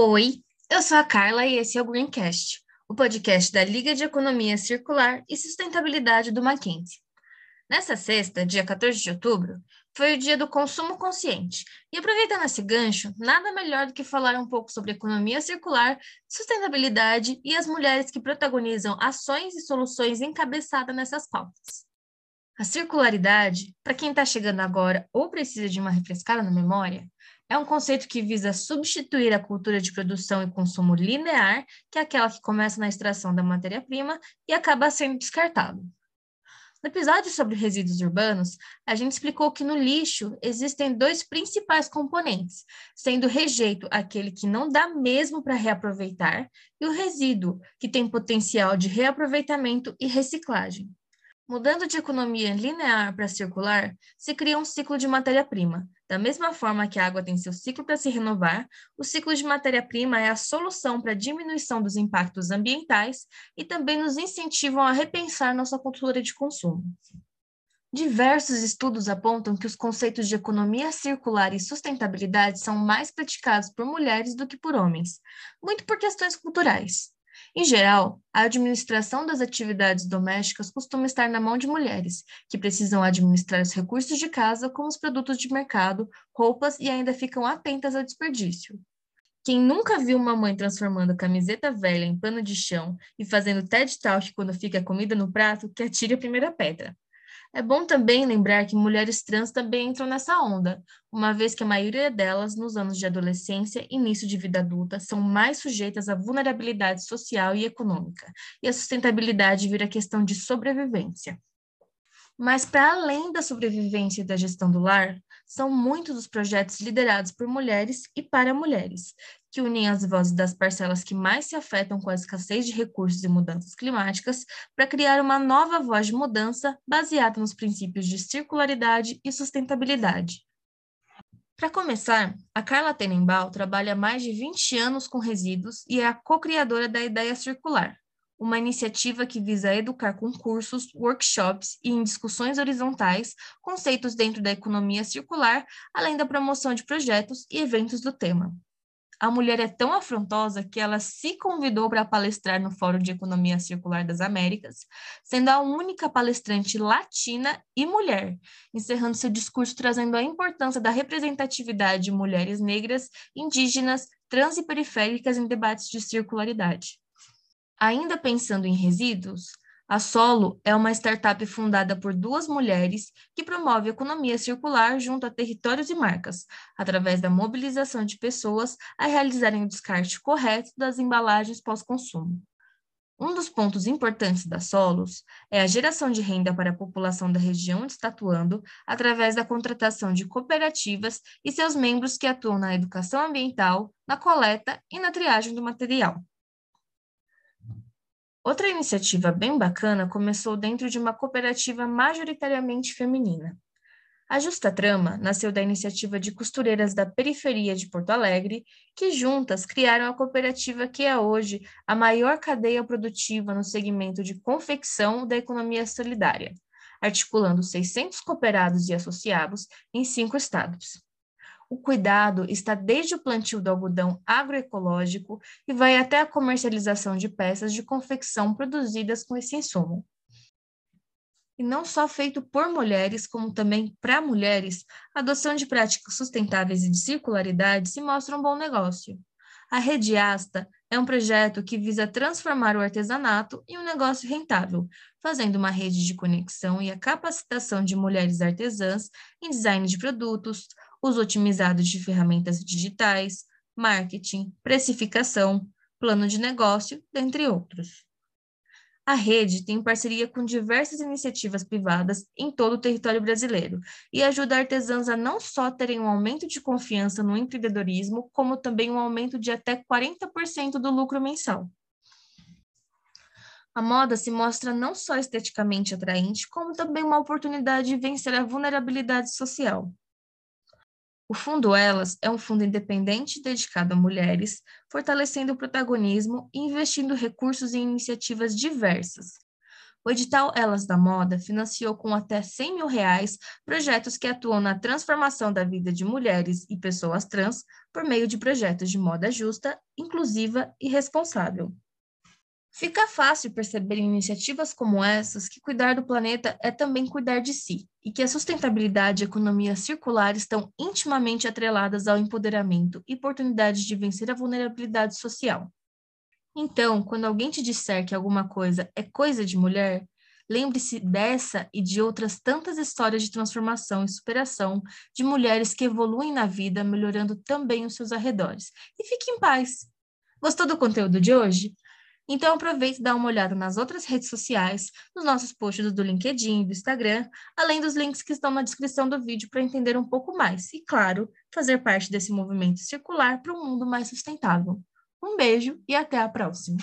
Oi, eu sou a Carla e esse é o Greencast, o podcast da Liga de Economia Circular e Sustentabilidade do Mackenzie. Nessa sexta, dia 14 de outubro, foi o dia do consumo consciente. E aproveitando esse gancho, nada melhor do que falar um pouco sobre economia circular, sustentabilidade e as mulheres que protagonizam ações e soluções encabeçadas nessas pautas. A circularidade, para quem está chegando agora ou precisa de uma refrescada na memória, é um conceito que visa substituir a cultura de produção e consumo linear, que é aquela que começa na extração da matéria-prima e acaba sendo descartado. No episódio sobre resíduos urbanos, a gente explicou que no lixo existem dois principais componentes, sendo o rejeito aquele que não dá mesmo para reaproveitar e o resíduo, que tem potencial de reaproveitamento e reciclagem. Mudando de economia linear para circular, se cria um ciclo de matéria-prima. Da mesma forma que a água tem seu ciclo para se renovar, o ciclo de matéria-prima é a solução para a diminuição dos impactos ambientais e também nos incentivam a repensar nossa cultura de consumo. Diversos estudos apontam que os conceitos de economia circular e sustentabilidade são mais praticados por mulheres do que por homens, muito por questões culturais. Em geral, a administração das atividades domésticas costuma estar na mão de mulheres, que precisam administrar os recursos de casa, como os produtos de mercado, roupas e ainda ficam atentas ao desperdício. Quem nunca viu uma mãe transformando camiseta velha em pano de chão e fazendo TED Talk quando fica a comida no prato, que atire a primeira pedra. É bom também lembrar que mulheres trans também entram nessa onda, uma vez que a maioria delas, nos anos de adolescência e início de vida adulta, são mais sujeitas à vulnerabilidade social e econômica, e a sustentabilidade vira questão de sobrevivência. Mas, para além da sobrevivência e da gestão do lar, são muitos os projetos liderados por mulheres e para mulheres, que unem as vozes das parcelas que mais se afetam com a escassez de recursos e mudanças climáticas para criar uma nova voz de mudança baseada nos princípios de circularidade e sustentabilidade. Para começar, a Carla Tenenbaum trabalha há mais de 20 anos com resíduos e é a co-criadora da Ideia Circular, uma iniciativa que visa educar com cursos, workshops e em discussões horizontais conceitos dentro da economia circular, além da promoção de projetos e eventos do tema. A mulher é tão afrontosa que ela se convidou para palestrar no Fórum de Economia Circular das Américas, sendo a única palestrante latina e mulher, encerrando seu discurso trazendo a importância da representatividade de mulheres negras, indígenas, trans e periféricas em debates de circularidade. Ainda pensando em resíduos, a Solo é uma startup fundada por duas mulheres que promove economia circular junto a territórios e marcas, através da mobilização de pessoas a realizarem o descarte correto das embalagens pós-consumo. Um dos pontos importantes da Solos é a geração de renda para a população da região onde está atuando, através da contratação de cooperativas e seus membros que atuam na educação ambiental, na coleta e na triagem do material. Outra iniciativa bem bacana começou dentro de uma cooperativa majoritariamente feminina. A Justa Trama nasceu da iniciativa de costureiras da periferia de Porto Alegre, que juntas criaram a cooperativa que é hoje a maior cadeia produtiva no segmento de confecção da economia solidária, articulando 600 cooperados e associados em cinco estados. O cuidado está desde o plantio do algodão agroecológico e vai até a comercialização de peças de confecção produzidas com esse insumo. E não só feito por mulheres, como também para mulheres, a adoção de práticas sustentáveis e de circularidade se mostra um bom negócio. A Rede Asta é um projeto que visa transformar o artesanato em um negócio rentável, fazendo uma rede de conexão e a capacitação de mulheres artesãs em design de produtos, uso otimizado de ferramentas digitais, marketing, precificação, plano de negócio, dentre outros. A rede tem parceria com diversas iniciativas privadas em todo o território brasileiro e ajuda artesãs a não só terem um aumento de confiança no empreendedorismo, como também um aumento de até 40% do lucro mensal. A moda se mostra não só esteticamente atraente, como também uma oportunidade de vencer a vulnerabilidade social. O Fundo Elas é um fundo independente dedicado a mulheres, fortalecendo o protagonismo e investindo recursos em iniciativas diversas. O edital Elas da Moda financiou com até 100 mil reais projetos que atuam na transformação da vida de mulheres e pessoas trans por meio de projetos de moda justa, inclusiva e responsável. Fica fácil perceber em iniciativas como essas que cuidar do planeta é também cuidar de si, e que a sustentabilidade e a economia circular estão intimamente atreladas ao empoderamento e oportunidades de vencer a vulnerabilidade social. Então, quando alguém te disser que alguma coisa é coisa de mulher, lembre-se dessa e de outras tantas histórias de transformação e superação de mulheres que evoluem na vida, melhorando também os seus arredores. E fique em paz. Gostou do conteúdo de hoje? Então aproveite e dá uma olhada nas outras redes sociais, nos nossos posts do LinkedIn, do Instagram, além dos links que estão na descrição do vídeo para entender um pouco mais e, claro, fazer parte desse movimento circular para um mundo mais sustentável. Um beijo e até a próxima!